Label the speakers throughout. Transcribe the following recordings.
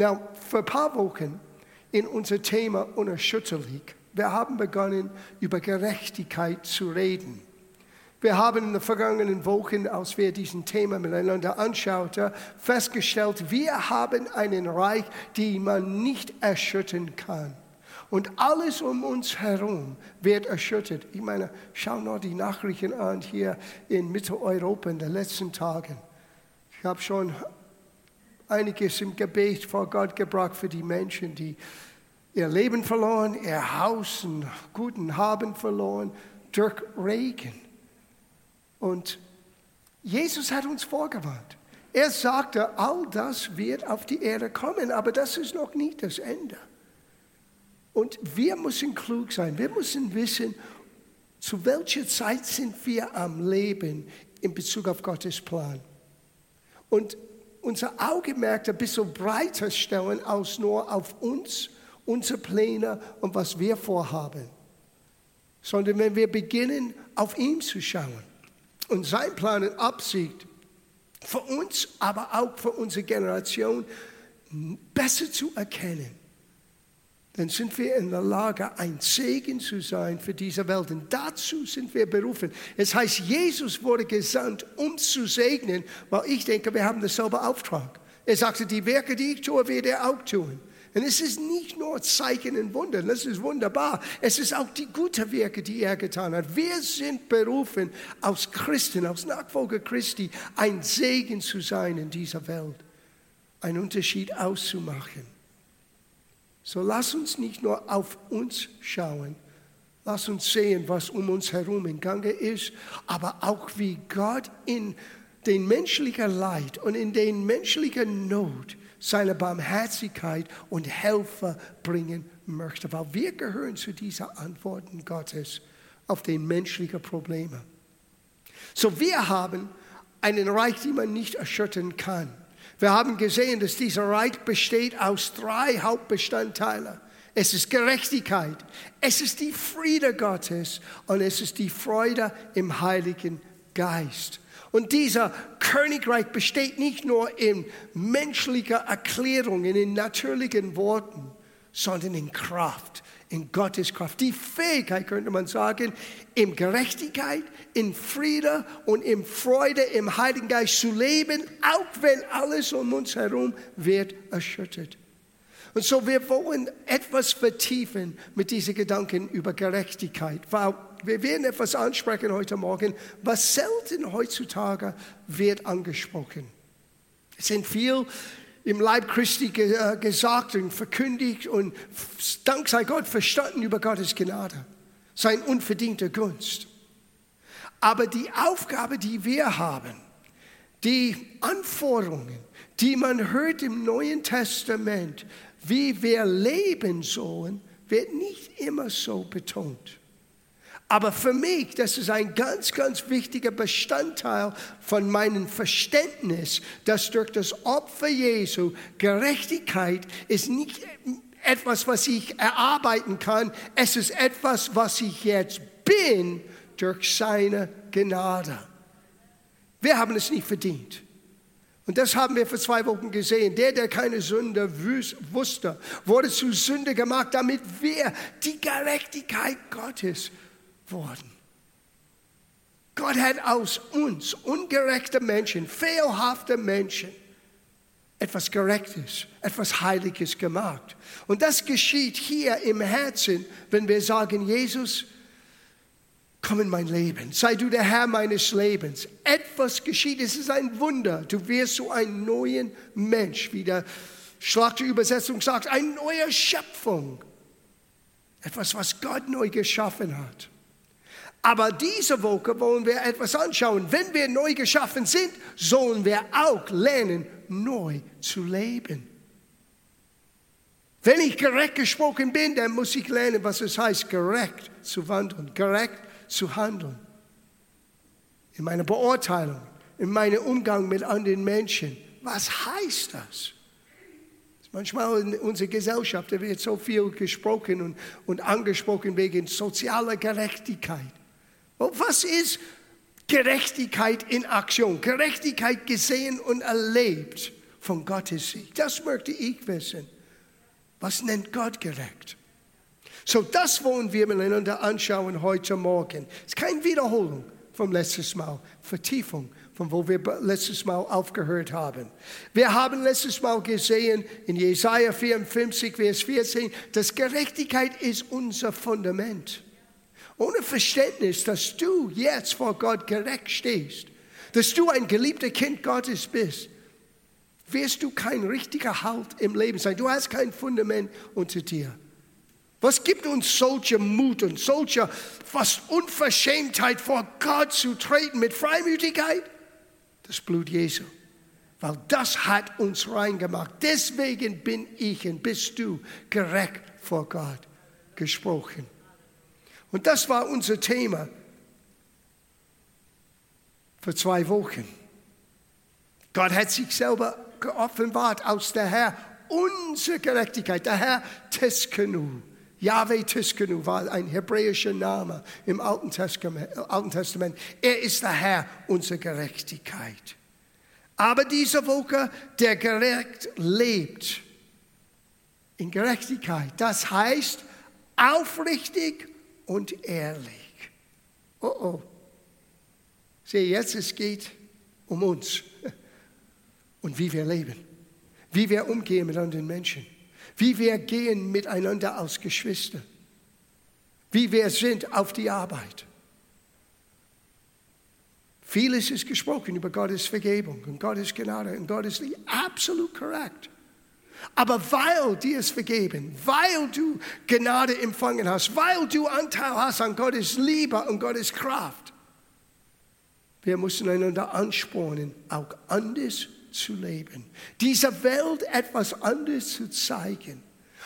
Speaker 1: Now, vor ein paar Wochen in unser Thema unerschütterlich, wir haben begonnen, über Gerechtigkeit zu reden. Wir haben in den vergangenen Wochen, als wir diesen Thema miteinander anschauten, festgestellt, wir haben einen Reich, den man nicht erschüttern kann. Und alles um uns herum wird erschüttert. Ich meine, schau nur die Nachrichten an hier in Mitteleuropa in den letzten Tagen. Ich habe schon einiges im Gebet vor Gott gebracht für die Menschen, die ihr Leben verloren, ihr Haus und guten Haben verloren durch Regen. Und Jesus hat uns vorgewarnt. Er sagte, all das wird auf die Erde kommen, aber das ist noch nicht das Ende. Und wir müssen klug sein, wir müssen wissen, zu welcher Zeit sind wir am Leben in Bezug auf Gottes Plan. Und unser Augenmerk ein bisschen breiter stellen als nur auf uns, unsere Pläne und was wir vorhaben. Sondern wenn wir beginnen, auf ihn zu schauen und sein Plan und Absicht für uns, aber auch für unsere Generation besser zu erkennen, dann sind wir in der Lage, ein Segen zu sein für diese Welt. Und dazu sind wir berufen. Es heißt, Jesus wurde gesandt, um zu segnen, weil ich denke, wir haben dasselbe Auftrag. Er sagte, die Werke, die ich tue, wird er auch tun. Und es ist nicht nur Zeichen und Wunder, das ist wunderbar. Es ist auch die guten Werke, die er getan hat. Wir sind berufen, als Christen, als Nachfolger Christi, ein Segen zu sein in dieser Welt, einen Unterschied auszumachen. So lass uns nicht nur auf uns schauen, lass uns sehen, was um uns herum im Gange ist, aber auch wie Gott in den menschlichen Leid und in den menschlichen Not seine Barmherzigkeit und Helfer bringen möchte, weil wir gehören zu diesen Antworten Gottes auf die menschlichen Probleme. So wir haben einen Reich, den man nicht erschüttern kann. Wir haben gesehen, dass dieser Reich besteht aus drei Hauptbestandteilen. Es ist Gerechtigkeit, es ist die Friede Gottes und es ist die Freude im Heiligen Geist. Und dieser Königreich besteht nicht nur in menschlicher Erklärung, in natürlichen Worten, sondern in Kraft, in Gottes Kraft. Die Fähigkeit, könnte man sagen, in Gerechtigkeit, in Friede und in Freude im Heiligen Geist zu leben, auch wenn alles um uns herum wird erschüttert. Und so, wir wollen etwas vertiefen mit diesen Gedanken über Gerechtigkeit, weil wir werden etwas ansprechen heute Morgen, was selten heutzutage wird angesprochen. Es sind viel im Leib Christi äh, gesagt und verkündigt und dank sei Gott verstanden über Gottes Gnade, sein unverdienter Gunst. Aber die Aufgabe, die wir haben, die Anforderungen, die man hört im Neuen Testament, wie wir leben sollen, wird nicht immer so betont. Aber für mich, das ist ein ganz, ganz wichtiger Bestandteil von meinem Verständnis, dass durch das Opfer Jesu Gerechtigkeit ist nicht etwas, was ich erarbeiten kann. Es ist etwas, was ich jetzt bin durch seine Gnade. Wir haben es nicht verdient. Und das haben wir vor zwei Wochen gesehen. Der, der keine Sünde wusste, wurde zu Sünde gemacht, damit wir die Gerechtigkeit Gottes worden. Gott hat aus uns, ungerechte Menschen, fehlhafte Menschen, etwas Gerechtes, etwas Heiliges gemacht. Und das geschieht hier im Herzen, wenn wir sagen, Jesus, komm in mein Leben, sei du der Herr meines Lebens. Etwas geschieht, es ist ein Wunder. Du wirst so ein neuer Mensch, wie der Schlachterübersetzung sagt, eine neue Schöpfung. Etwas, was Gott neu geschaffen hat. Aber diese Woche wollen wir etwas anschauen. Wenn wir neu geschaffen sind, sollen wir auch lernen, neu zu leben. Wenn ich gerecht gesprochen bin, dann muss ich lernen, was es heißt, gerecht zu wandeln, gerecht zu handeln. In meiner Beurteilung, in meinem Umgang mit anderen Menschen. Was heißt das? Manchmal in unserer Gesellschaft wird so viel gesprochen und, und angesprochen wegen sozialer Gerechtigkeit. Was ist Gerechtigkeit in Aktion? Gerechtigkeit gesehen und erlebt. von Gottes Sieg. Das möchte ich wissen. Was nennt Gott gerecht? So, das wollen wir miteinander anschauen heute Morgen. Es ist keine Wiederholung vom letzten Mal, Vertiefung von wo wir letztes Mal aufgehört haben. Wir haben letztes Mal gesehen in Jesaja 54, Vers 14, dass Gerechtigkeit ist unser Fundament. Ohne Verständnis, dass du jetzt vor Gott gerecht stehst, dass du ein geliebter Kind Gottes bist, wirst du kein richtiger Halt im Leben sein. Du hast kein Fundament unter dir. Was gibt uns solche Mut und solche fast Unverschämtheit vor Gott zu treten mit Freimütigkeit? Das Blut Jesu. Weil das hat uns reingemacht. Deswegen bin ich und bist du gerecht vor Gott gesprochen. Und das war unser Thema für zwei Wochen. Gott hat sich selber geoffenbart aus der Herr, unsere Gerechtigkeit, der Herr Teskenu. Yahweh Tiskenu war ein hebräischer Name im Alten Testament, Alten Testament. Er ist der Herr unserer Gerechtigkeit. Aber dieser Woche, der gerecht lebt in Gerechtigkeit, das heißt aufrichtig und ehrlich. Oh oh. Sehe jetzt, es geht um uns und wie wir leben, wie wir umgehen mit anderen Menschen, wie wir gehen miteinander als Geschwister, wie wir sind auf die Arbeit. Vieles ist gesprochen über Gottes Vergebung und Gottes Gnade und Gottes Liebe. Absolut korrekt. Aber weil dir es vergeben, weil du Gnade empfangen hast, weil du Anteil hast an Gottes Liebe und Gottes Kraft, wir müssen einander anspornen, auch anders zu leben, dieser Welt etwas anderes zu zeigen.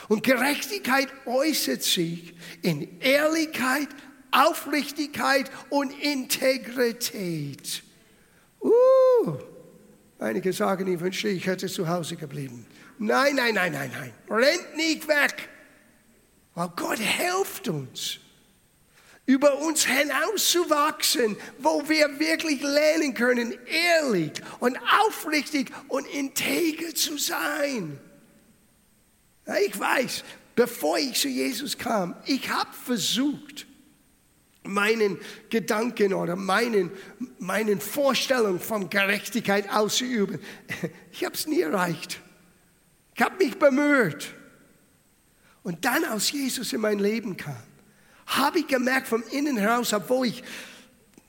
Speaker 1: Und Gerechtigkeit äußert sich in Ehrlichkeit, Aufrichtigkeit und Integrität. Uh, einige sagen, ich wünschte, ich hätte zu Hause geblieben. Nein, nein, nein, nein, nein. Rennt nicht weg. Weil Gott hilft uns, über uns hinauszuwachsen, wo wir wirklich lernen können, ehrlich und aufrichtig und integer zu sein. Ich weiß, bevor ich zu Jesus kam, ich habe versucht, meinen Gedanken oder meinen, meinen Vorstellungen von Gerechtigkeit auszuüben. Ich habe es nie erreicht. Ich habe mich bemüht. Und dann, als Jesus in mein Leben kam, habe ich gemerkt von innen heraus, obwohl ich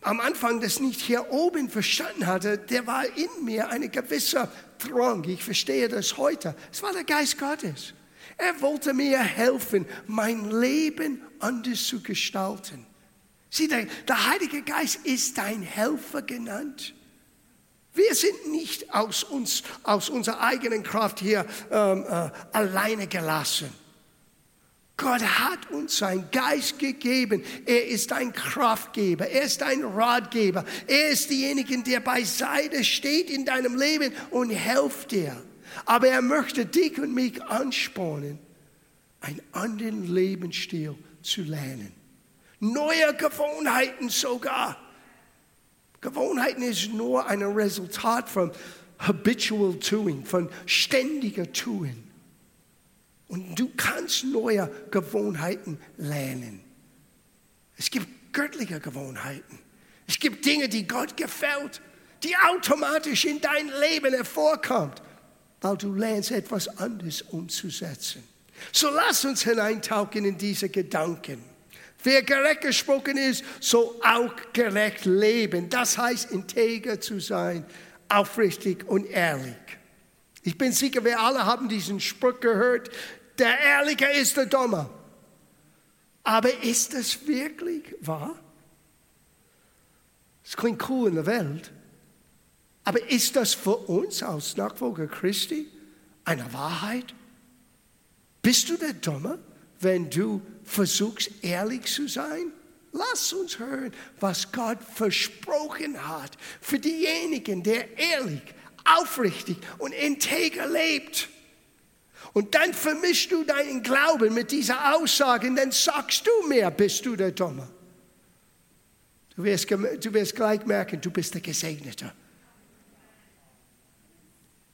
Speaker 1: am Anfang das nicht hier oben verstanden hatte, der war in mir eine gewisse Drang. Ich verstehe das heute. Es war der Geist Gottes. Er wollte mir helfen, mein Leben anders zu gestalten. Sieh, der, der Heilige Geist ist dein Helfer genannt. Wir sind nicht aus, uns, aus unserer eigenen Kraft hier ähm, äh, alleine gelassen. Gott hat uns seinen Geist gegeben. Er ist ein Kraftgeber. Er ist ein Ratgeber. Er ist derjenige, der beiseite steht in deinem Leben und hilft dir. Aber er möchte dich und mich anspornen, einen anderen Lebensstil zu lernen. Neue Gewohnheiten sogar. Gewohnheiten ist nur ein Resultat von habitual doing, von ständiger Tun. Und du kannst neue Gewohnheiten lernen. Es gibt göttliche Gewohnheiten. Es gibt Dinge, die Gott gefällt, die automatisch in dein Leben hervorkommt, weil du lernst, etwas anderes umzusetzen. So lass uns hineintauchen in diese Gedanken. Wer gerecht gesprochen ist, soll auch gerecht leben. Das heißt, integer zu sein, aufrichtig und ehrlich. Ich bin sicher, wir alle haben diesen Spruch gehört, der Ehrliche ist der Dumme. Aber ist das wirklich wahr? Es klingt cool in der Welt. Aber ist das für uns als Nachfolger Christi eine Wahrheit? Bist du der Dumme, wenn du versuchst, ehrlich zu sein? Lass uns hören, was Gott versprochen hat für diejenigen, der ehrlich, aufrichtig und integer lebt. Und dann vermischst du deinen Glauben mit dieser Aussage und dann sagst du mir, bist du der Dumme. Du wirst, du wirst gleich merken, du bist der Gesegnete.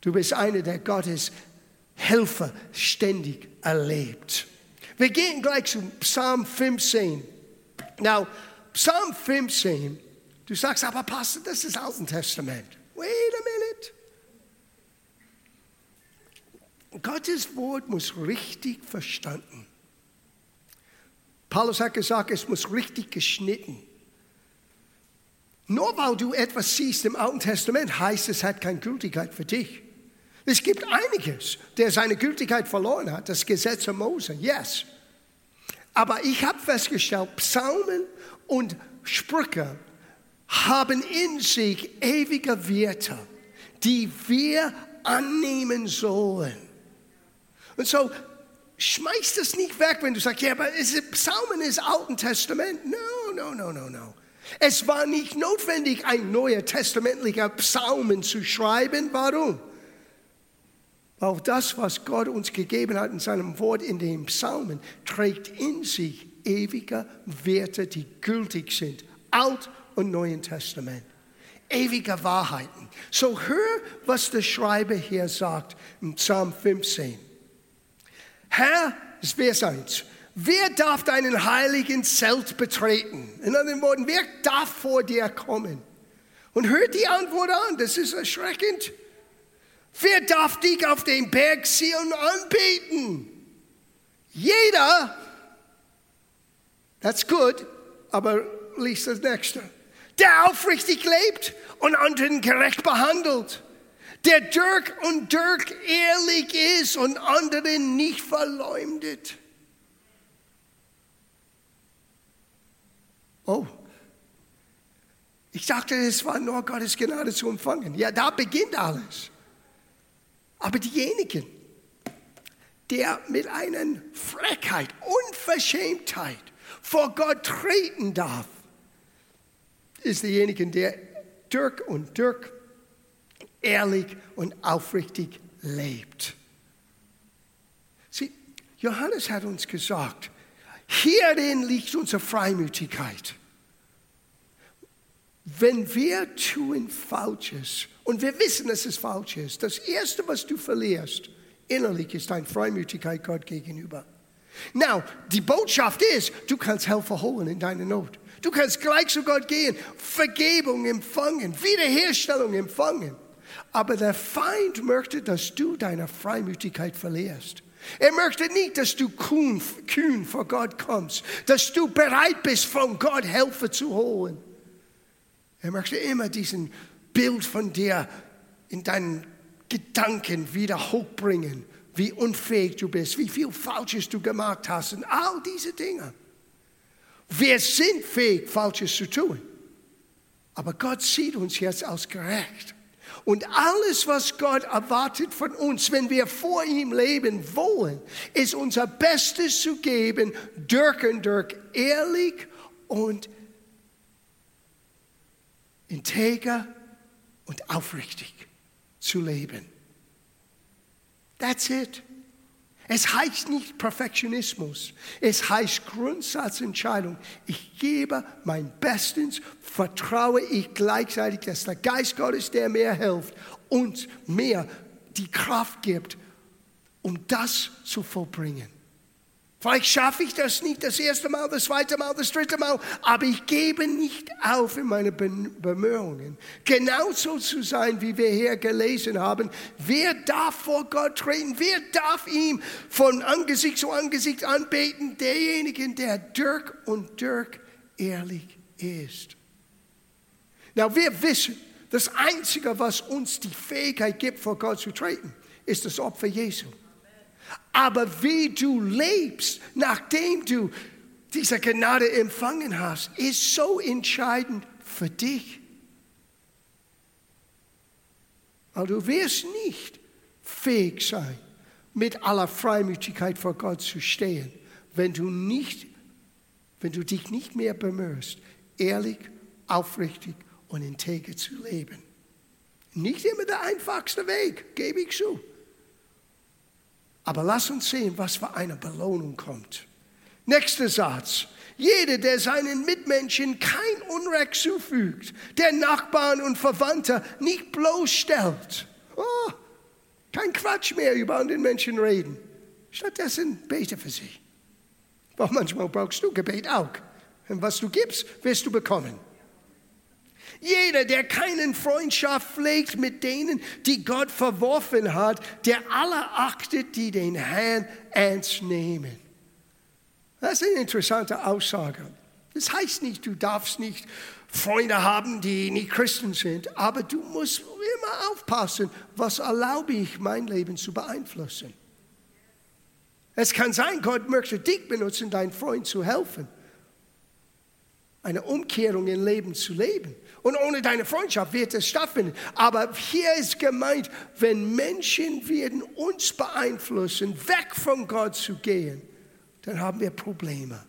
Speaker 1: Du bist einer, der Gottes Helfer ständig erlebt. Wir gehen gleich zu Psalm 15. Now, Psalm 15, du sagst, aber Pastor, das ist Alten Testament. Wait a minute. Gottes Wort muss richtig verstanden. Paulus hat gesagt, es muss richtig geschnitten. Nur weil du etwas siehst im Alten Testament, heißt es, hat keine Gültigkeit für dich. Es gibt einiges, der seine Gültigkeit verloren hat, das Gesetz Mose, yes. Aber ich habe festgestellt, Psalmen und Sprüche haben in sich ewige Werte, die wir annehmen sollen. Und so schmeiß das nicht weg, wenn du sagst, ja, aber Psalmen ist Alten Testament. No, no, no, no, no. Es war nicht notwendig, ein neuer testamentlicher Psalmen zu schreiben. Warum? Auch das, was Gott uns gegeben hat in seinem Wort in den Psalmen, trägt in sich ewige Werte, die gültig sind. Alt und Neuen Testament. Ewige Wahrheiten. So hör, was der Schreiber hier sagt im Psalm 15. Herr, Vers 1. Wer darf deinen heiligen Zelt betreten? In anderen Worten, wer darf vor dir kommen? Und hört die Antwort an, das ist erschreckend. Wer darf dich auf dem Berg Sion anbeten? Jeder. That's good, aber liest das nächste. Der aufrichtig lebt und anderen gerecht behandelt. Der Dirk und Dirk ehrlich ist und anderen nicht verleumdet. Oh, ich dachte, es war nur Gottes Gnade zu empfangen. Ja, da beginnt alles. Aber diejenigen, der mit einer Frechheit, Unverschämtheit vor Gott treten darf, ist derjenige, der Dirk und Dirk ehrlich und aufrichtig lebt. Sieh, Johannes hat uns gesagt, hierin liegt unsere Freimütigkeit. Wenn wir tun Falsches und wir wissen, dass es falsch ist, das Erste, was du verlierst, innerlich ist deine Freimütigkeit Gott gegenüber. Now, die Botschaft ist, du kannst Helfer holen in deiner Not. Du kannst gleich zu Gott gehen, Vergebung empfangen, Wiederherstellung empfangen. Aber der Feind möchte, dass du deine Freimütigkeit verlierst. Er möchte nicht, dass du kühn, kühn vor Gott kommst, dass du bereit bist, von Gott Hilfe zu holen. Er möchte immer diesen Bild von dir in deinen Gedanken wieder hochbringen, wie unfähig du bist, wie viel Falsches du gemacht hast und all diese Dinge. Wir sind fähig, Falsches zu tun. Aber Gott sieht uns jetzt als gerecht. Und alles, was Gott erwartet von uns, wenn wir vor ihm leben wollen, ist unser Bestes zu geben, durch und durch ehrlich und integer und aufrichtig zu leben. That's it. Es heißt nicht Perfektionismus. Es heißt Grundsatzentscheidung. Ich gebe mein Bestens, vertraue ich gleichzeitig, dass der Geist Gottes, der mir hilft und mir die Kraft gibt, um das zu vollbringen. Vielleicht schaffe ich das nicht das erste Mal, das zweite Mal, das dritte Mal, aber ich gebe nicht auf in meine Bemühungen. Genauso zu sein, wie wir hier gelesen haben. Wer darf vor Gott treten? Wer darf ihm von Angesicht zu Angesicht anbeten? Derjenige, der Dirk und Dirk ehrlich ist. Na, wir wissen, das Einzige, was uns die Fähigkeit gibt, vor Gott zu treten, ist das Opfer Jesu. Aber wie du lebst, nachdem du diese Gnade empfangen hast, ist so entscheidend für dich. Weil du wirst nicht fähig sein, mit aller Freimütigkeit vor Gott zu stehen, wenn du, nicht, wenn du dich nicht mehr bemühst, ehrlich, aufrichtig und integer zu leben. Nicht immer der einfachste Weg, gebe ich zu. Aber lass uns sehen, was für eine Belohnung kommt. Nächster Satz. Jeder, der seinen Mitmenschen kein Unrecht zufügt, der Nachbarn und Verwandte nicht bloßstellt. Oh, Kein Quatsch mehr über andere Menschen reden. Stattdessen bete für sie. Weil manchmal brauchst du Gebet auch. Und was du gibst, wirst du bekommen. Jeder, der keinen Freundschaft pflegt mit denen, die Gott verworfen hat, der alle achtet, die den Herrn ernst nehmen. Das ist eine interessante Aussage. Das heißt nicht, du darfst nicht Freunde haben, die nicht Christen sind, aber du musst immer aufpassen, was erlaube ich, mein Leben zu beeinflussen. Es kann sein, Gott möchte dich benutzen, deinem Freund zu helfen, eine Umkehrung im Leben zu leben. Und ohne deine Freundschaft wird es stattfinden. Aber hier ist gemeint, wenn Menschen werden uns beeinflussen, weg von Gott zu gehen, dann haben wir Probleme.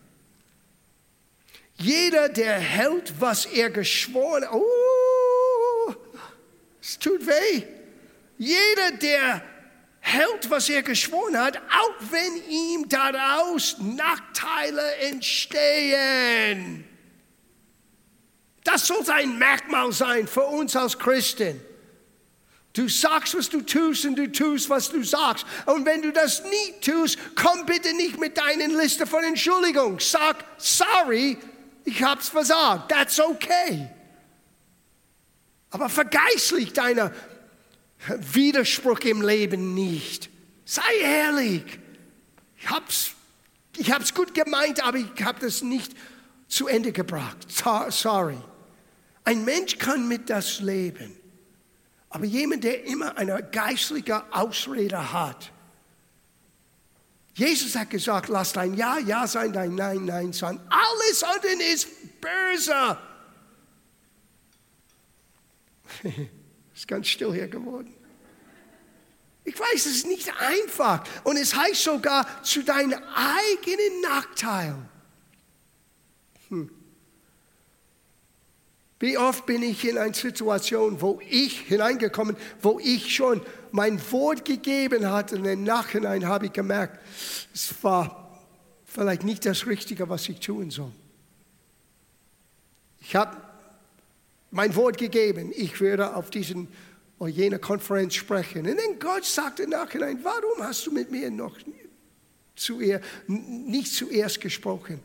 Speaker 1: Jeder, der hält, was er geschworen hat, oh, es tut weh. Jeder, der hält, was er geschworen hat, auch wenn ihm daraus Nachteile entstehen. Das soll sein Merkmal sein für uns als Christen. Du sagst, was du tust und du tust, was du sagst. Und wenn du das nie tust, komm bitte nicht mit deinen Liste von Entschuldigung. Sag, sorry, ich hab's versagt. That's okay. Aber vergeistlich deiner Widerspruch im Leben nicht. Sei ehrlich. Ich hab's, ich hab's gut gemeint, aber ich habe das nicht zu Ende gebracht. Sorry. Ein Mensch kann mit das leben. Aber jemand, der immer eine geistliche Ausrede hat. Jesus hat gesagt, lass dein Ja Ja sein, dein Nein Nein sein. Alles andere ist böse. ist ganz still hier geworden. Ich weiß, es ist nicht einfach. Und es heißt sogar zu deinem eigenen Nachteil. Hm. Wie oft bin ich in eine Situation, wo ich hineingekommen, wo ich schon mein Wort gegeben hatte und im Nachhinein habe ich gemerkt, es war vielleicht nicht das Richtige, was ich tun soll. Ich habe mein Wort gegeben, ich werde auf diesen oder jener Konferenz sprechen. Und dann Gott sagte im Nachhinein, warum hast du mit mir noch zuerst, nicht zuerst gesprochen?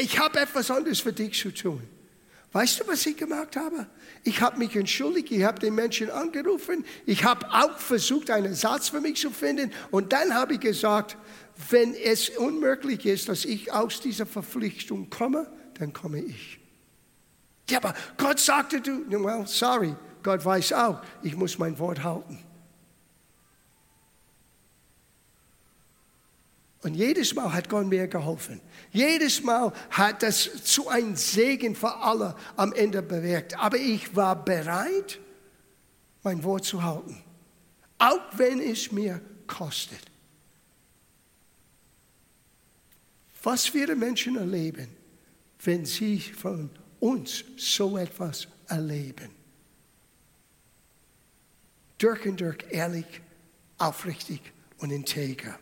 Speaker 1: Ich habe etwas anderes für dich zu tun. Weißt du, was ich gemacht habe? Ich habe mich entschuldigt, ich habe den Menschen angerufen, ich habe auch versucht, einen Satz für mich zu finden und dann habe ich gesagt, wenn es unmöglich ist, dass ich aus dieser Verpflichtung komme, dann komme ich. Ja, aber Gott sagte du, well, sorry, Gott weiß auch, ich muss mein Wort halten. Und jedes Mal hat Gott mir geholfen. Jedes Mal hat das zu einem Segen für alle am Ende bewirkt. Aber ich war bereit, mein Wort zu halten. Auch wenn es mir kostet. Was werden Menschen erleben, wenn sie von uns so etwas erleben? Durch und durch ehrlich, aufrichtig und integer.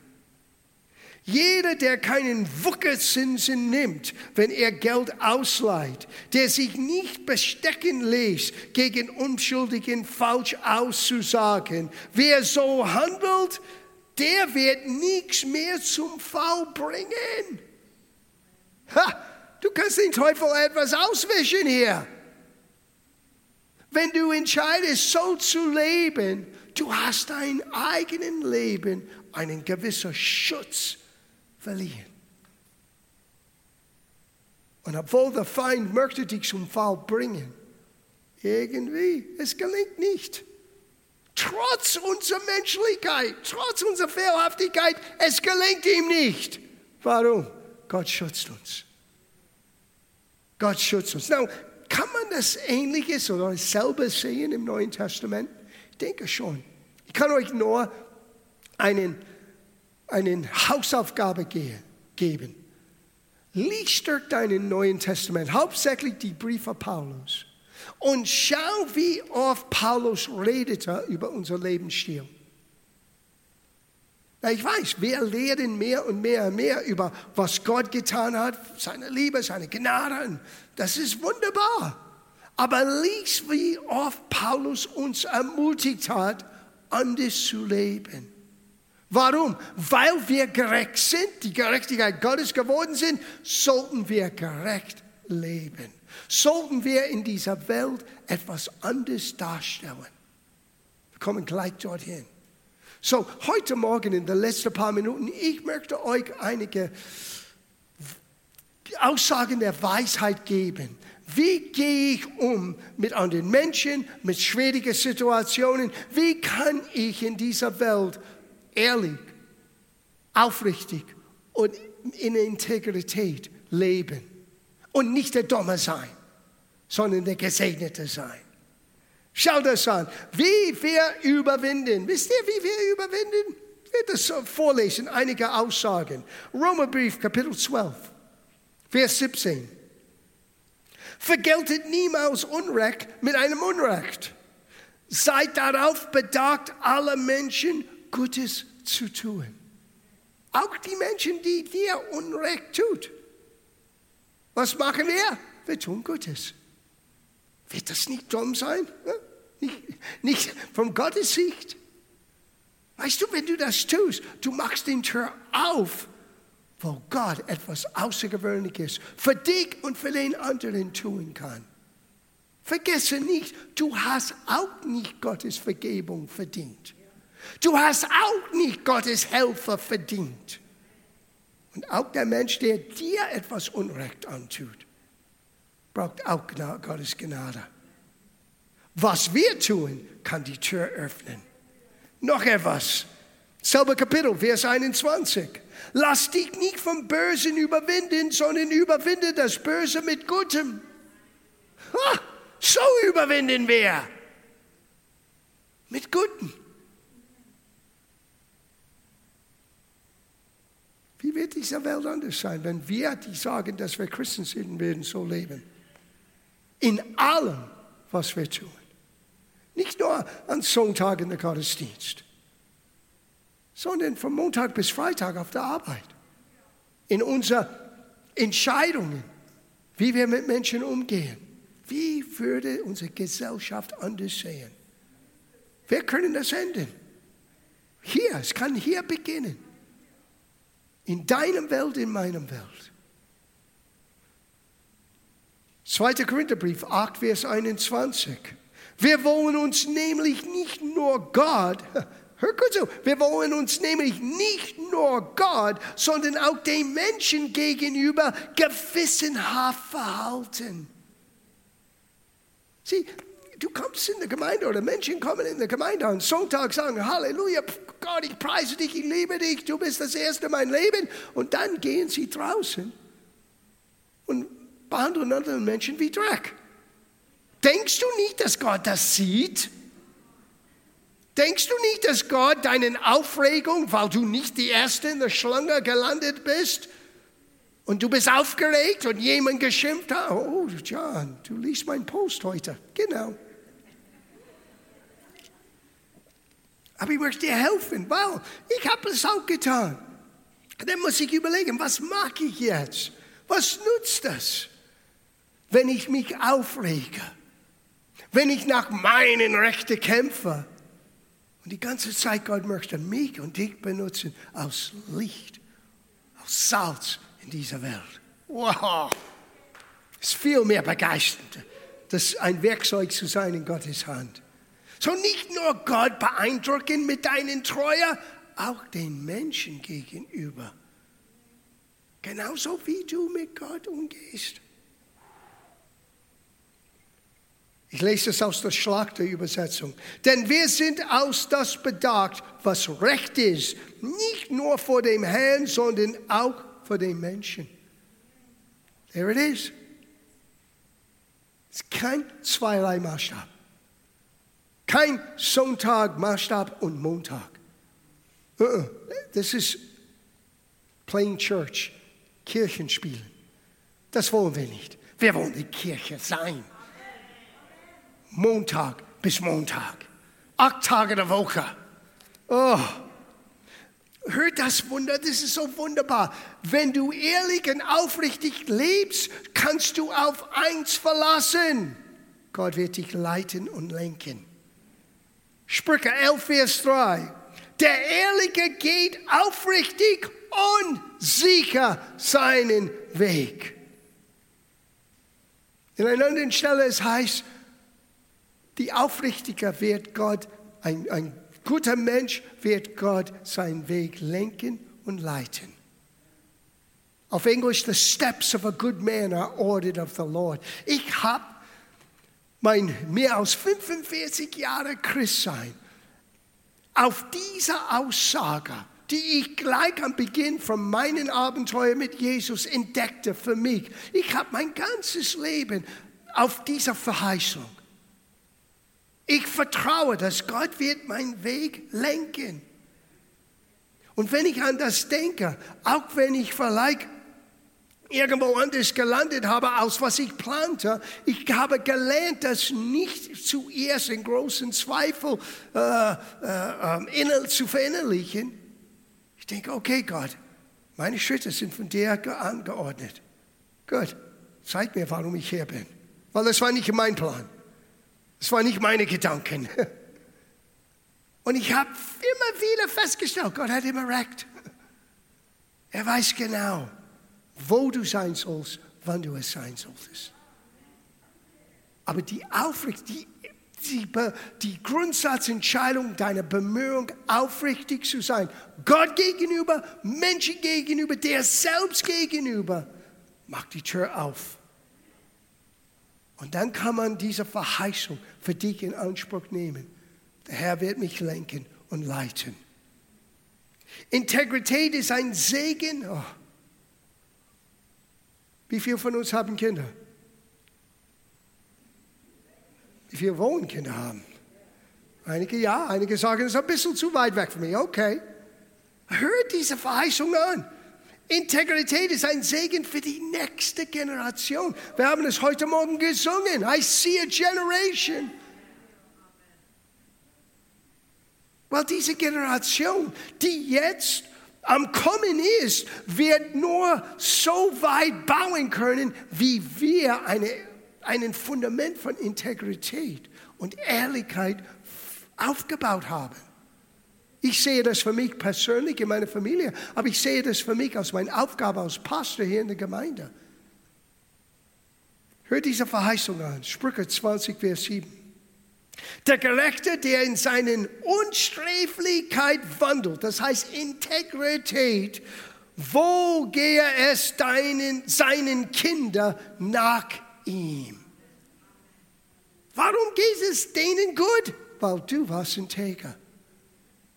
Speaker 1: Jeder, der keinen Wuckerzinsen nimmt, wenn er Geld ausleiht, der sich nicht bestecken lässt, gegen Unschuldigen falsch auszusagen, wer so handelt, der wird nichts mehr zum Fall bringen. Ha, du kannst den Teufel etwas auswischen hier. Wenn du entscheidest, so zu leben, du hast dein eigenes Leben einen gewissen Schutz verliehen. Und obwohl der Feind möchte dich zum Fall bringen, irgendwie, es gelingt nicht. Trotz unserer Menschlichkeit, trotz unserer Fehlhaftigkeit, es gelingt ihm nicht. Warum? Gott schützt uns. Gott schützt uns. Now, kann man das Ähnliches oder dasselbe sehen im Neuen Testament? Ich denke schon. Ich kann euch nur einen eine Hausaufgabe geben. Lies durch dein Neuen Testament, hauptsächlich die Briefe Paulus, und schau, wie oft Paulus redete über unser Lebensstil. Ich weiß, wir lehren mehr und mehr und mehr über, was Gott getan hat, seine Liebe, seine Gnade. Das ist wunderbar. Aber lies, wie oft Paulus uns ermutigt hat, anders zu leben. Warum? Weil wir gerecht sind, die Gerechtigkeit Gottes geworden sind, sollten wir gerecht leben. Sollten wir in dieser Welt etwas anderes darstellen. Wir kommen gleich dorthin. So, heute Morgen in den letzten paar Minuten, ich möchte euch einige Aussagen der Weisheit geben. Wie gehe ich um mit anderen Menschen, mit schwierigen Situationen? Wie kann ich in dieser Welt ehrlich, aufrichtig und in Integrität leben? Und nicht der Dumme sein, sondern der Gesegnete sein. Schau das an, wie wir überwinden. Wisst ihr, wie wir überwinden? Ich werde das vorlesen, einige Aussagen. Romerbrief, Kapitel 12, Vers 17. Vergeltet niemals Unrecht mit einem Unrecht. Seid darauf bedacht, alle Menschen Gutes zu tun. Auch die Menschen, die dir Unrecht tun. Was machen wir? Wir tun Gutes. Wird das nicht dumm sein? Nicht, nicht von Gottes Sicht. Weißt du, wenn du das tust, du machst den Tür auf, wo Gott etwas Außergewöhnliches für dich und für den anderen tun kann. Vergesse nicht, du hast auch nicht Gottes Vergebung verdient. Du hast auch nicht Gottes Helfer verdient. Und auch der Mensch, der dir etwas Unrecht antut, braucht auch Gottes Gnade. Was wir tun, kann die Tür öffnen. Noch etwas. Selber Kapitel, Vers 21. Lass dich nicht vom Bösen überwinden, sondern überwinde das Böse mit Gutem. Ha, so überwinden wir. Mit Gutem. Wie wird diese Welt anders sein, wenn wir, die sagen, dass wir Christen sind, werden so leben? In allem, was wir tun. Nicht nur an Sonntagen der Gottesdienst, sondern von Montag bis Freitag auf der Arbeit. In unseren Entscheidungen, wie wir mit Menschen umgehen. Wie würde unsere Gesellschaft anders sehen? Wir können das ändern. Hier, es kann hier beginnen. In deinem Welt, in meinem Welt. 2. Korintherbrief 8, Vers 21. Wir wollen uns nämlich nicht nur Gott, hör gut zu, wir wollen uns nämlich nicht nur Gott, sondern auch den Menschen gegenüber gewissenhaft verhalten. Sieh, du kommst in der Gemeinde oder Menschen kommen in der Gemeinde und Sonntag sagen, Halleluja, Gott, ich preise dich, ich liebe dich, du bist das Erste in meinem Leben. Und dann gehen sie draußen und behandeln andere Menschen wie Dreck. Denkst du nicht, dass Gott das sieht? Denkst du nicht, dass Gott deine Aufregung, weil du nicht die Erste in der Schlange gelandet bist und du bist aufgeregt und jemand geschimpft hat? Oh, John, du liest meinen Post heute. Genau. Aber ich möchte dir helfen, weil ich habe es auch getan. Dann muss ich überlegen, was mache ich jetzt? Was nutzt das, wenn ich mich aufrege? wenn ich nach meinen Rechten kämpfe. Und die ganze Zeit Gott möchte mich und dich benutzen als Licht, als Salz in dieser Welt. Wow! Es ist viel mehr begeisternd, ein Werkzeug zu sein in Gottes Hand. So nicht nur Gott beeindrucken mit deinen Treue, auch den Menschen gegenüber. Genauso wie du mit Gott umgehst. Ich lese es aus der Schlachterübersetzung. Denn wir sind aus das bedacht, was recht ist, nicht nur vor dem Herrn, sondern auch vor den Menschen. There it is. Es ist kein zweierlei Maßstab. Kein Sonntag, Maßstab und Montag. Uh-uh. Das ist plain church, Kirchenspielen. Das wollen wir nicht. Wir wollen die Kirche sein. Montag bis Montag. Acht Tage der Woche. Oh. Hört das Wunder, das ist so wunderbar. Wenn du ehrlich und aufrichtig lebst, kannst du auf eins verlassen. Gott wird dich leiten und lenken. Sprüche 11, Vers 3. Der Ehrliche geht aufrichtig und sicher seinen Weg. In einer anderen Stelle es heißt, die Aufrichtiger wird Gott, ein, ein guter Mensch wird Gott seinen Weg lenken und leiten. Auf Englisch, the steps of a good man are ordered of the Lord. Ich habe mein mehr als 45 Jahre Christsein auf dieser Aussage, die ich gleich am Beginn von meinem Abenteuer mit Jesus entdeckte für mich. Ich habe mein ganzes Leben auf dieser Verheißung. Ich vertraue, dass Gott wird meinen Weg lenken. Und wenn ich an das denke, auch wenn ich vielleicht irgendwo anders gelandet habe, als was ich plante. Ich habe gelernt, das nicht zuerst in großen Zweifel äh, äh, zu verinnerlichen. Ich denke, okay, Gott, meine Schritte sind von dir angeordnet. Gut, zeig mir, warum ich hier bin. Weil das war nicht mein Plan. Das waren nicht meine Gedanken. Und ich habe immer wieder festgestellt, Gott hat immer recht. Er weiß genau, wo du sein sollst, wann du es sein solltest. Aber die Aufrichtung, die, die, die Grundsatzentscheidung deiner Bemühung, aufrichtig zu sein, Gott gegenüber, Menschen gegenüber, der selbst gegenüber, macht die Tür auf. Und dann kann man diese Verheißung für dich in Anspruch nehmen. Der Herr wird mich lenken und leiten. Integrität ist ein Segen. Oh. Wie viele von uns haben Kinder? Wie viele wollen Kinder haben? Einige ja, einige sagen, es ist ein bisschen zu weit weg von mir. Okay. Hört diese Verheißung an. Integrität ist ein Segen für die nächste Generation. Wir haben es heute Morgen gesungen. I see a generation. Weil diese Generation, die jetzt am Kommen ist, wird nur so weit bauen können, wie wir eine, ein Fundament von Integrität und Ehrlichkeit aufgebaut haben. Ich sehe das für mich persönlich in meiner Familie, aber ich sehe das für mich als meine Aufgabe als Pastor hier in der Gemeinde. Hört diese Verheißung an, Sprüche 20, Vers 7. Der Gerechte, der in seinen Unsträflichkeit wandelt, das heißt Integrität, wo gehe es deinen, seinen Kindern nach ihm? Warum geht es denen gut? Weil du warst integer.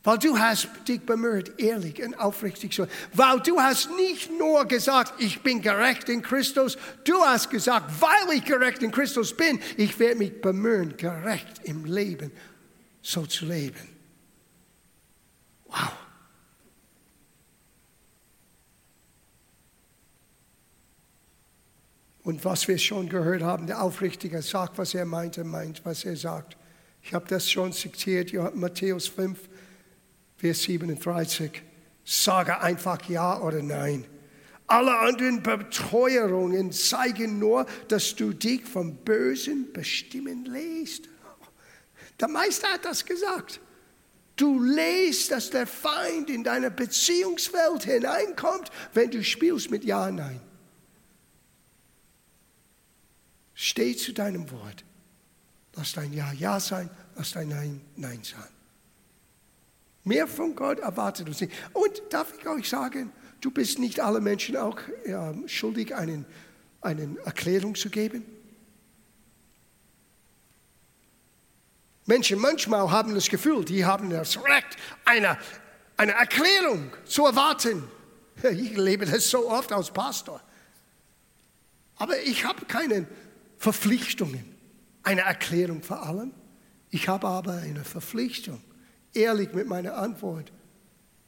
Speaker 1: Weil du hast dich bemüht, ehrlich und aufrichtig zu sein. Weil du hast nicht nur gesagt, ich bin gerecht in Christus. Du hast gesagt, weil ich gerecht in Christus bin, ich werde mich bemühen, gerecht im Leben so zu leben. Wow. Und was wir schon gehört haben, der Aufrichtige sagt, was er meinte, meint, was er sagt. Ich habe das schon zitiert, Matthäus 5, Vers 37. Sage einfach Ja oder Nein. Alle anderen Beteuerungen zeigen nur, dass du dich vom Bösen bestimmen lässt. Der Meister hat das gesagt. Du lässt, dass der Feind in deine Beziehungswelt hineinkommt, wenn du spielst mit Ja Nein. Steh zu deinem Wort. Lass dein Ja Ja sein, lass dein Nein Nein sein. Mehr von Gott erwartet uns nicht. Und darf ich euch sagen, du bist nicht alle Menschen auch äh, schuldig, einen, eine Erklärung zu geben. Menschen manchmal haben das Gefühl, die haben das Recht, eine, eine Erklärung zu erwarten. Ich lebe das so oft als Pastor. Aber ich habe keine Verpflichtungen, eine Erklärung vor allem. Ich habe aber eine Verpflichtung ehrlich mit meiner Antwort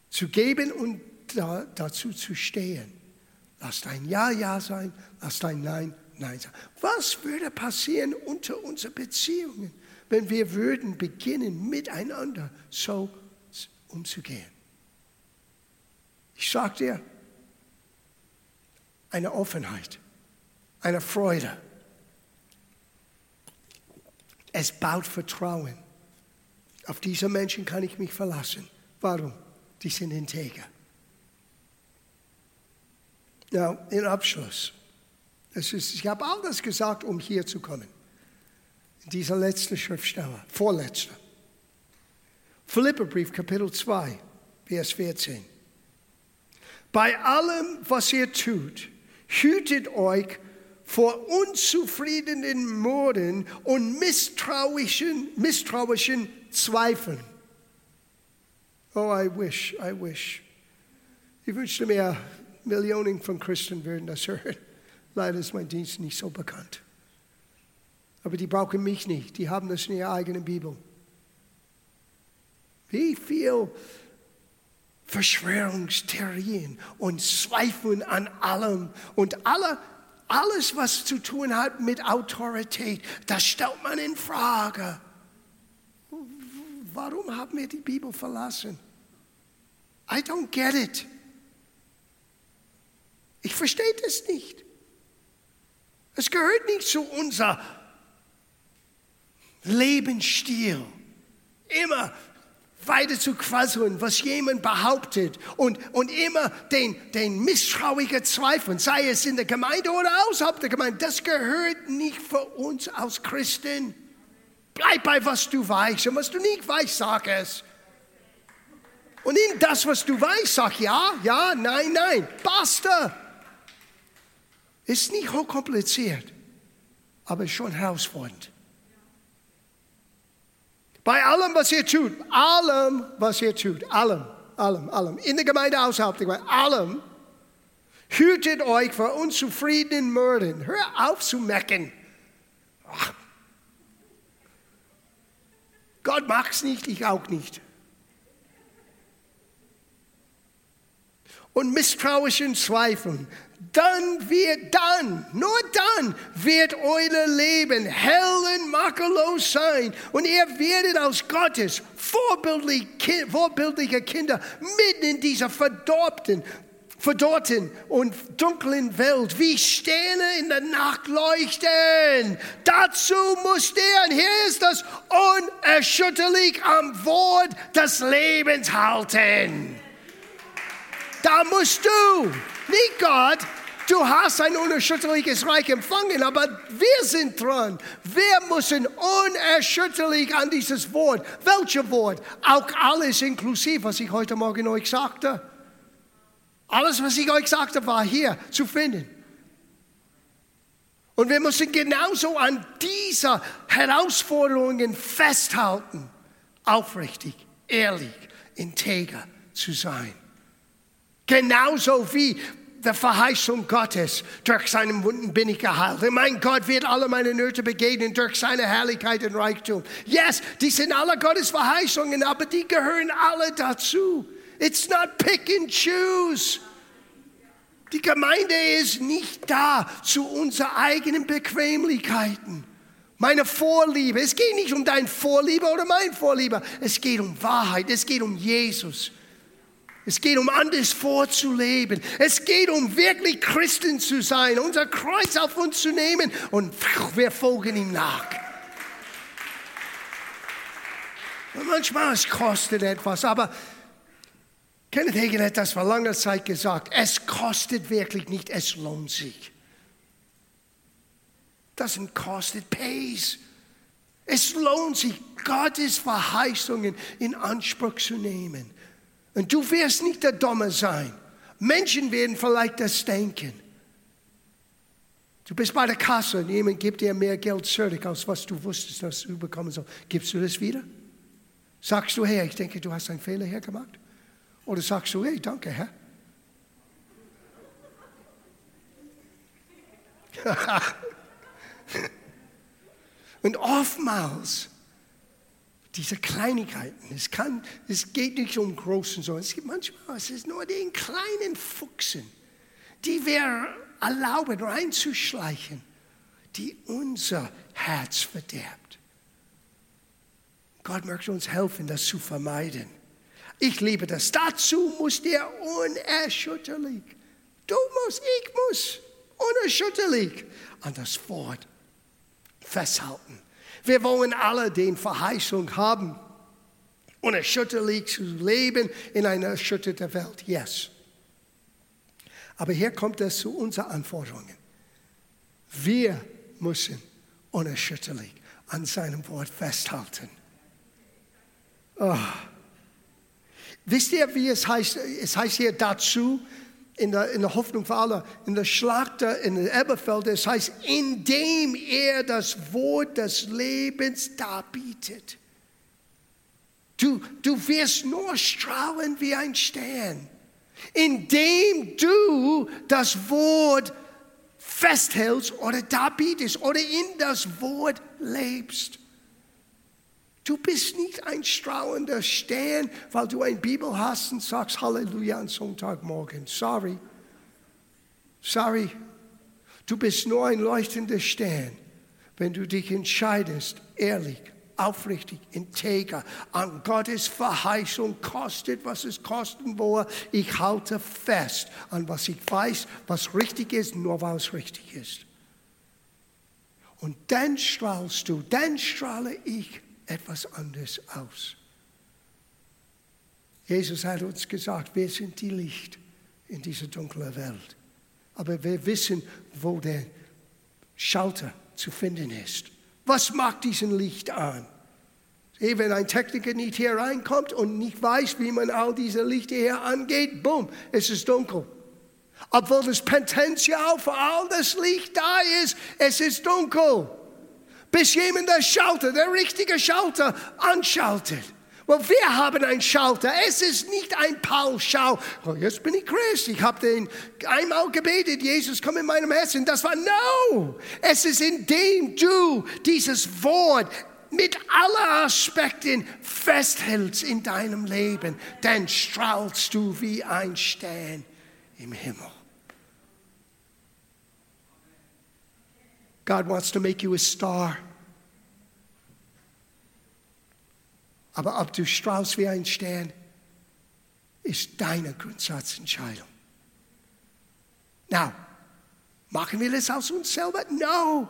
Speaker 1: zu geben und da, dazu zu stehen. Lass dein Ja Ja sein, lass dein Nein Nein sein. Was würde passieren unter unseren Beziehungen, wenn wir würden beginnen, miteinander so umzugehen? Ich sage dir, eine Offenheit, eine Freude. Es baut Vertrauen Auf diese Menschen kann ich mich verlassen. Warum? Die sind integer. Ja, in Abschluss. Ist, ich habe all das gesagt, um hier zu kommen. Dieser letzten Schriftsteller, vorletzte. Philipperbrief, Kapitel 2, Vers 14. Bei allem, was ihr tut, hütet euch vor unzufriedenen Morden und misstrauischen, misstrauischen Zweifeln. Oh, I wish, I wish. Ich wünschte mir, Millionen von Christen würden das hören. Leider ist mein Dienst nicht so bekannt. Aber die brauchen mich nicht. Die haben das in ihrer eigenen Bibel. Wie viel Verschwörungstheorien und Zweifeln an allem und alle, alles, was zu tun hat mit Autorität, das stellt man in Frage. Warum haben wir die Bibel verlassen? I don't get it. Ich verstehe das nicht. Es gehört nicht zu unser Lebensstil. Immer weiter zu quasseln, was jemand behauptet und, und immer den, den misstrauischen Zweifeln, sei es in der Gemeinde oder außerhalb der Gemeinde, das gehört nicht für uns als Christen. Bleib bei was du weißt und was du nicht weißt, sag es. Und in das, was du weißt, sag ja, ja, nein, nein, basta. Ist nicht hochkompliziert, aber schon herausfordernd. Bei allem, was ihr tut, allem, was ihr tut, allem, allem, allem, in der Gemeinde außerhalb der Gemeinde, allem, hütet euch vor unzufriedenen Mörden. Hör auf zu mecken. Gott mag es nicht, ich auch nicht. Und misstrauischen Zweifeln dann wird dann, nur dann wird euer Leben hell und makellos sein und ihr werdet aus Gottes vorbildliche Kinder mitten in dieser verdorbten, verdorrten und dunklen Welt wie Sterne in der Nacht leuchten. Dazu muss der, und hier ist das, unerschütterlich am Wort des Lebens halten. Da musst du nicht Gott, du hast ein unerschütterliches Reich empfangen, aber wir sind dran. Wir müssen unerschütterlich an dieses Wort. Welches Wort? Auch alles inklusive, was ich heute Morgen euch sagte. Alles, was ich euch sagte, war hier zu finden. Und wir müssen genauso an dieser Herausforderungen festhalten, aufrichtig, ehrlich, integer zu sein. Genauso wie der Verheißung Gottes. Durch seinen Wunden bin ich geheilt. Mein Gott wird alle meine Nöte begegnen durch seine Herrlichkeit und Reichtum. Yes, die sind alle Gottes Verheißungen, aber die gehören alle dazu. It's not pick and choose. Die Gemeinde ist nicht da zu unseren eigenen Bequemlichkeiten. Meine Vorliebe. Es geht nicht um dein Vorliebe oder mein Vorliebe. Es geht um Wahrheit. Es geht um Jesus. Es geht um anders vorzuleben. Es geht um wirklich Christen zu sein, unser Kreuz auf uns zu nehmen und wir folgen ihm nach. Und manchmal es kostet etwas, aber Kenneth Hagin hat das vor langer Zeit gesagt. Es kostet wirklich nicht, es lohnt sich. Das kostet pays. Es lohnt sich, Gottes Verheißungen in Anspruch zu nehmen. Und du wirst nicht der Dumme sein. Menschen werden vielleicht das denken. Du bist bei der Kasse und jemand gibt dir mehr Geld zurück, als was du wusstest, dass du bekommen sollst. Gibst du das wieder? Sagst du, Herr, ich denke, du hast einen Fehler hergemacht? Oder sagst du, hey, danke, Herr? und oftmals diese Kleinigkeiten. Es, kann, es geht nicht um großen so. Es gibt manchmal, es ist nur den kleinen Fuchsen, die wir erlauben reinzuschleichen, die unser Herz verderbt. Gott möchte uns helfen, das zu vermeiden. Ich liebe das. Dazu muss der unerschütterlich, du musst, ich muss, unerschütterlich an das Wort festhalten. Wir wollen alle den Verheißung haben. unerschütterlich zu leben in einer erschütterten Welt. Yes. Aber hier kommt es zu unseren Anforderungen. Wir müssen unerschütterlich an seinem Wort festhalten. Oh. Wisst ihr, wie es heißt? Es heißt hier dazu, in der, in der Hoffnung für alle, in der Schlachter, in der Eberfeld, es heißt, indem er das Wort des Lebens darbietet. Du, du wirst nur strahlen wie ein Stern, indem du das Wort festhältst oder darbietest oder in das Wort lebst. Du bist nicht ein strahlender Stern, weil du eine Bibel hast und sagst Halleluja am Sonntagmorgen. Sorry. Sorry. Du bist nur ein leuchtender Stern, wenn du dich entscheidest, ehrlich, aufrichtig, integer, an Gottes Verheißung kostet, was es kosten wolle. Ich halte fest an was ich weiß, was richtig ist, nur weil es richtig ist. Und dann strahlst du, dann strahle ich etwas anderes aus. Jesus hat uns gesagt, wir sind die Licht in dieser dunklen Welt. Aber wir wissen, wo der Schalter zu finden ist. Was macht diesen Licht an? Wenn ein Techniker nicht hier reinkommt und nicht weiß, wie man all diese Lichter hier angeht, bumm, es ist dunkel. Obwohl das Potenzial für all das Licht da ist, es ist dunkel bis jemand der Schalter, der richtige Schalter, anschaltet. Well, wir haben einen Schalter. Es ist nicht ein Pauschal. Oh, jetzt bin ich Christ. Ich habe den einmal gebetet. Jesus, komm in meinem Herzen. Das war no. Es ist indem du dieses Wort mit allen Aspekten festhältst in deinem Leben, dann strahlst du wie ein Stern im Himmel. God wants to make you a star. Aber ob du strahlst wie ein Stern, ist deine Grundsatzentscheidung. Now, machen wir das aus uns selber? No.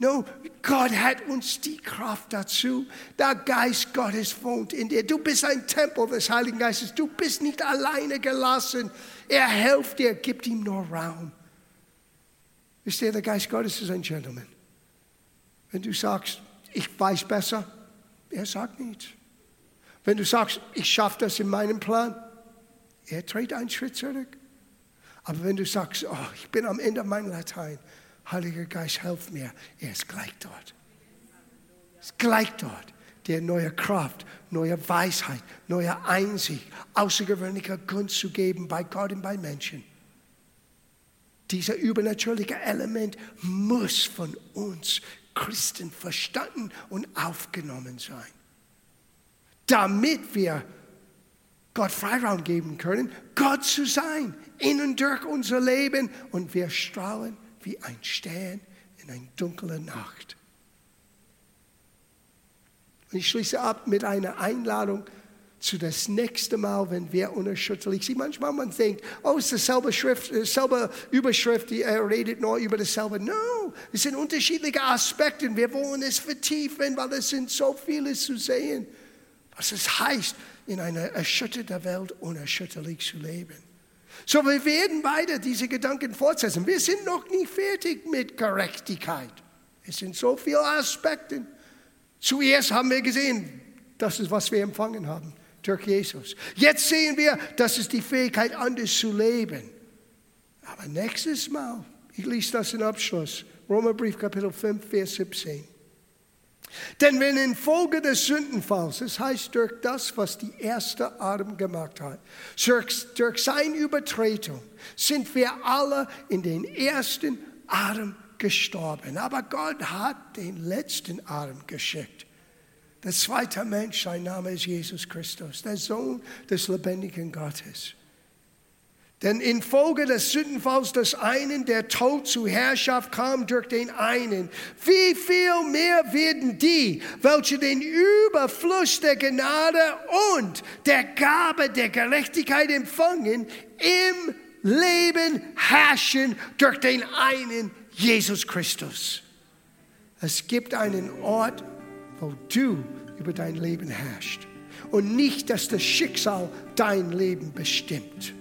Speaker 1: No, Gott hat uns die Kraft dazu. Der Geist Gottes wohnt in dir. Du bist ein Tempel des Heiligen Geistes. Du bist nicht alleine gelassen. Er hilft dir, gibt ihm nur Raum. Wisst ihr, der Geist Gottes ist ein Gentleman. Wenn du sagst, ich weiß besser, er sagt nichts. Wenn du sagst, ich schaffe das in meinem Plan, er tritt einen Schritt zurück. Aber wenn du sagst, oh, ich bin am Ende meiner Latein, Heiliger Geist, helf mir, er ist gleich dort. Ist gleich dort. Der neue Kraft, neue Weisheit, neue Einsicht, außergewöhnliche Gunst zu geben bei Gott und bei Menschen. Dieser übernatürliche Element muss von uns Christen verstanden und aufgenommen sein, damit wir Gott Freiraum geben können, Gott zu sein, in und durch unser Leben und wir strahlen wie ein Stern in einer dunklen Nacht. Und ich schließe ab mit einer Einladung zu das nächste Mal, wenn wir unerschütterlich sind. Manchmal man denkt, oh, es ist dieselbe Schrift, dieselbe Überschrift, die redet nur über dasselbe. No, es sind unterschiedliche Aspekte. Wir wollen es vertiefen, weil es sind so viele zu sehen. Was es heißt, in einer erschütterten Welt unerschütterlich zu leben. So, wir werden beide diese Gedanken fortsetzen. Wir sind noch nicht fertig mit Gerechtigkeit. Es sind so viele Aspekte. Zuerst haben wir gesehen, das ist, was wir empfangen haben durch Jesus. Jetzt sehen wir, das ist die Fähigkeit, anders zu leben. Aber nächstes Mal, ich lese das in Abschluss, Römerbrief Kapitel 5, Vers 17. Denn wenn infolge des Sündenfalls, das heißt durch das, was die erste Adam gemacht hat, durch, durch seine Übertretung, sind wir alle in den ersten Adam gestorben. Aber Gott hat den letzten Adam geschickt. Der zweite Mensch, sein Name ist Jesus Christus, der Sohn des lebendigen Gottes. Denn infolge des Sündenfalls des einen, der Tod zur Herrschaft kam durch den einen, wie viel mehr werden die, welche den Überfluss der Gnade und der Gabe der Gerechtigkeit empfangen, im Leben herrschen durch den einen Jesus Christus. Es gibt einen Ort, wo du über dein Leben herrscht. und nicht, dass das Schicksal dein Leben bestimmt.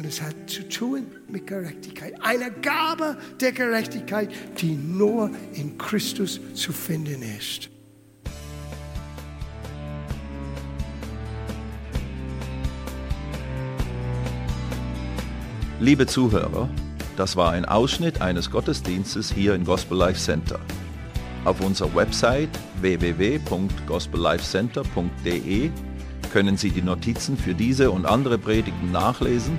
Speaker 1: Und es hat zu tun mit Gerechtigkeit. Eine Gabe der Gerechtigkeit, die nur in Christus zu finden ist.
Speaker 2: Liebe Zuhörer, das war ein Ausschnitt eines Gottesdienstes hier im Gospel Life Center. Auf unserer Website www.gospellifecenter.de können Sie die Notizen für diese und andere Predigten nachlesen